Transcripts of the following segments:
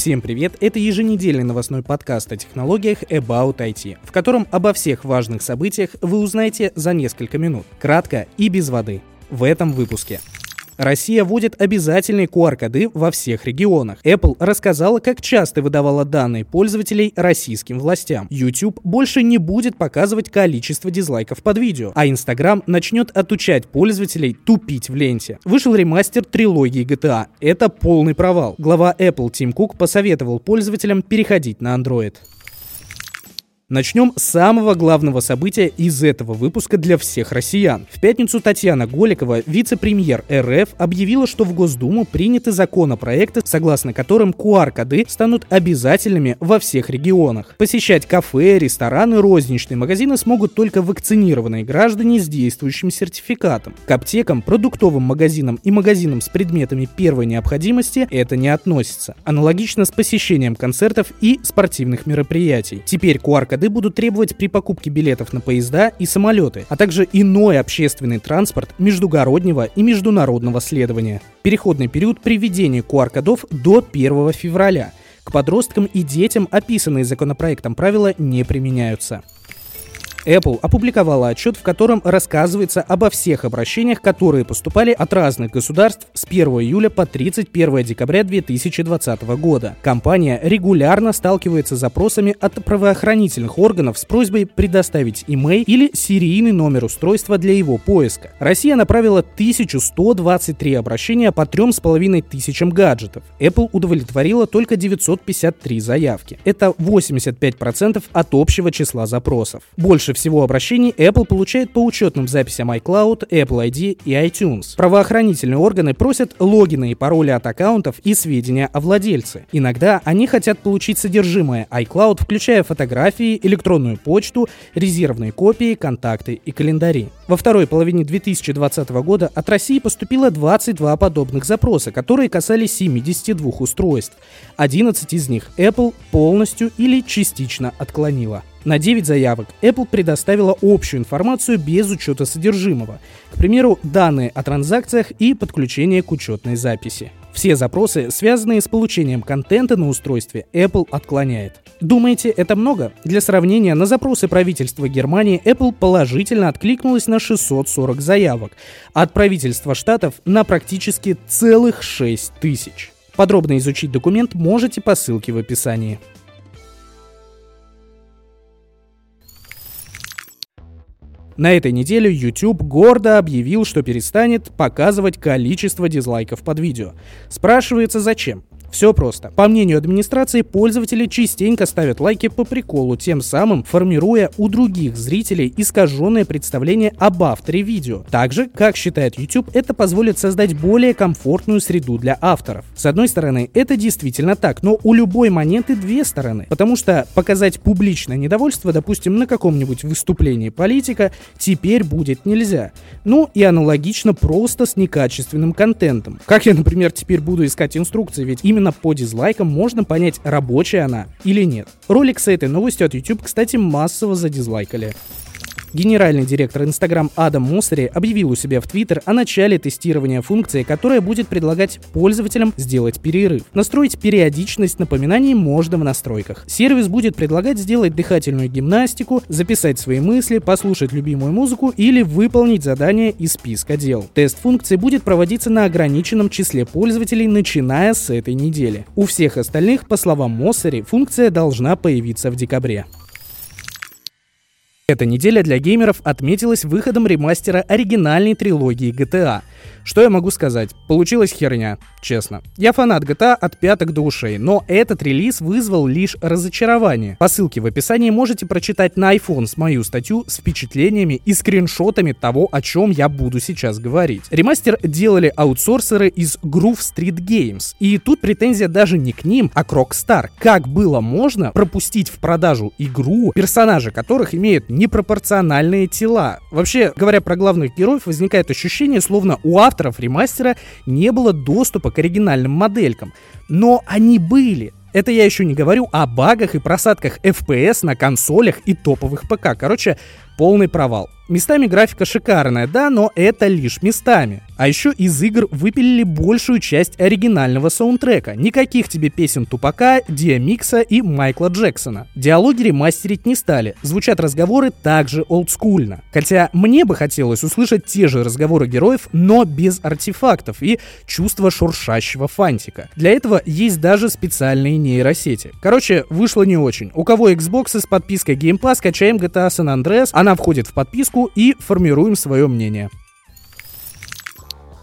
Всем привет! Это еженедельный новостной подкаст о технологиях About IT, в котором обо всех важных событиях вы узнаете за несколько минут, кратко и без воды. В этом выпуске. Россия вводит обязательные QR-коды во всех регионах. Apple рассказала, как часто выдавала данные пользователей российским властям. YouTube больше не будет показывать количество дизлайков под видео, а Instagram начнет отучать пользователей тупить в ленте. Вышел ремастер трилогии GTA. Это полный провал. Глава Apple Тим Кук посоветовал пользователям переходить на Android. Начнем с самого главного события из этого выпуска для всех россиян. В пятницу Татьяна Голикова, вице-премьер РФ, объявила, что в Госдуму приняты законопроекты, согласно которым QR-коды станут обязательными во всех регионах. Посещать кафе, рестораны, розничные магазины смогут только вакцинированные граждане с действующим сертификатом. К аптекам, продуктовым магазинам и магазинам с предметами первой необходимости это не относится. Аналогично с посещением концертов и спортивных мероприятий. Теперь QR-коды МКД будут требовать при покупке билетов на поезда и самолеты, а также иной общественный транспорт междугороднего и международного следования. Переходный период при введении QR-кодов до 1 февраля. К подросткам и детям описанные законопроектом правила не применяются. Apple опубликовала отчет, в котором рассказывается обо всех обращениях, которые поступали от разных государств с 1 июля по 31 декабря 2020 года. Компания регулярно сталкивается с запросами от правоохранительных органов с просьбой предоставить имей или серийный номер устройства для его поиска. Россия направила 1123 обращения по 3,5 тысячам гаджетов. Apple удовлетворила только 953 заявки. Это 85% от общего числа запросов. Больше больше всего обращений Apple получает по учетным записям iCloud, Apple ID и iTunes. Правоохранительные органы просят логины и пароли от аккаунтов и сведения о владельце. Иногда они хотят получить содержимое iCloud, включая фотографии, электронную почту, резервные копии, контакты и календари. Во второй половине 2020 года от России поступило 22 подобных запроса, которые касались 72 устройств. 11 из них Apple полностью или частично отклонила. На 9 заявок Apple предоставила общую информацию без учета содержимого, к примеру, данные о транзакциях и подключение к учетной записи. Все запросы, связанные с получением контента на устройстве, Apple отклоняет. Думаете, это много? Для сравнения, на запросы правительства Германии Apple положительно откликнулась на 640 заявок, а от правительства штатов на практически целых 6 тысяч. Подробно изучить документ можете по ссылке в описании. На этой неделе YouTube гордо объявил, что перестанет показывать количество дизлайков под видео. Спрашивается, зачем? Все просто. По мнению администрации, пользователи частенько ставят лайки по приколу, тем самым формируя у других зрителей искаженное представление об авторе видео. Также, как считает YouTube, это позволит создать более комфортную среду для авторов. С одной стороны, это действительно так, но у любой монеты две стороны. Потому что показать публичное недовольство, допустим, на каком-нибудь выступлении политика, теперь будет нельзя. Ну и аналогично просто с некачественным контентом. Как я, например, теперь буду искать инструкции, ведь именно именно по дизлайкам можно понять, рабочая она или нет. Ролик с этой новостью от YouTube, кстати, массово задизлайкали. Генеральный директор Instagram Адам Моссери объявил у себя в Twitter о начале тестирования функции, которая будет предлагать пользователям сделать перерыв. Настроить периодичность напоминаний можно в настройках. Сервис будет предлагать сделать дыхательную гимнастику, записать свои мысли, послушать любимую музыку или выполнить задание из списка дел. Тест функции будет проводиться на ограниченном числе пользователей, начиная с этой недели. У всех остальных, по словам Моссери, функция должна появиться в декабре. Эта неделя для геймеров отметилась выходом ремастера оригинальной трилогии GTA. Что я могу сказать? Получилась херня, честно. Я фанат GTA от пяток до ушей, но этот релиз вызвал лишь разочарование. По ссылке в описании можете прочитать на iPhone с мою статью с впечатлениями и скриншотами того, о чем я буду сейчас говорить. Ремастер делали аутсорсеры из Groove Street Games. И тут претензия даже не к ним, а к Rockstar. Как было можно пропустить в продажу игру, персонажи которых имеют непропорциональные тела? Вообще, говоря про главных героев, возникает ощущение, словно у авторов ремастера не было доступа к оригинальным моделькам. Но они были. Это я еще не говорю о багах и просадках FPS на консолях и топовых ПК. Короче, полный провал. Местами графика шикарная, да, но это лишь местами. А еще из игр выпилили большую часть оригинального саундтрека. Никаких тебе песен Тупака, Диамикса и Майкла Джексона. Диалоги ремастерить не стали. Звучат разговоры также олдскульно. Хотя мне бы хотелось услышать те же разговоры героев, но без артефактов и чувства шуршащего фантика. Для этого есть даже специальные нейросети. Короче, вышло не очень. У кого Xbox с подпиской Game Pass, скачаем GTA San Andreas, она входит в подписку, и формируем свое мнение.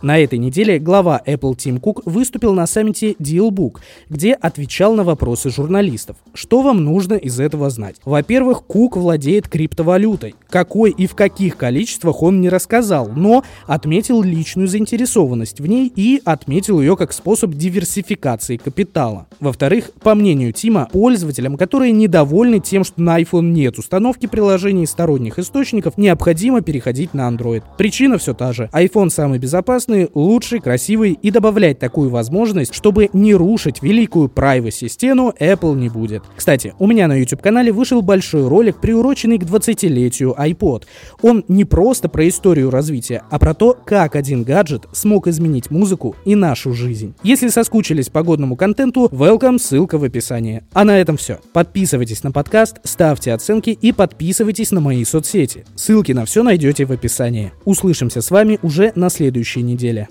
На этой неделе глава Apple Тим Кук выступил на саммите Dealbook, где отвечал на вопросы журналистов. Что вам нужно из этого знать? Во-первых, Кук владеет криптовалютой. Какой и в каких количествах он не рассказал, но отметил личную заинтересованность в ней и отметил ее как способ диверсификации капитала. Во-вторых, по мнению Тима, пользователям, которые недовольны тем, что на iPhone нет установки приложений сторонних источников, необходимо переходить на Android. Причина все та же. iPhone самый безопасный, лучший, красивый и добавлять такую возможность, чтобы не рушить великую privacy стену, Apple не будет. Кстати, у меня на YouTube канале вышел большой ролик, приуроченный к 20-летию iPod. Он не просто про историю развития, а про то, как один гаджет смог изменить музыку и нашу жизнь. Если соскучились по годному контенту, welcome, ссылка в описании. А на этом все. Подписывайтесь на подкаст, ставьте оценки и подписывайтесь на мои соцсети. Ссылки на все найдете в описании. Услышимся с вами уже на следующей неделе.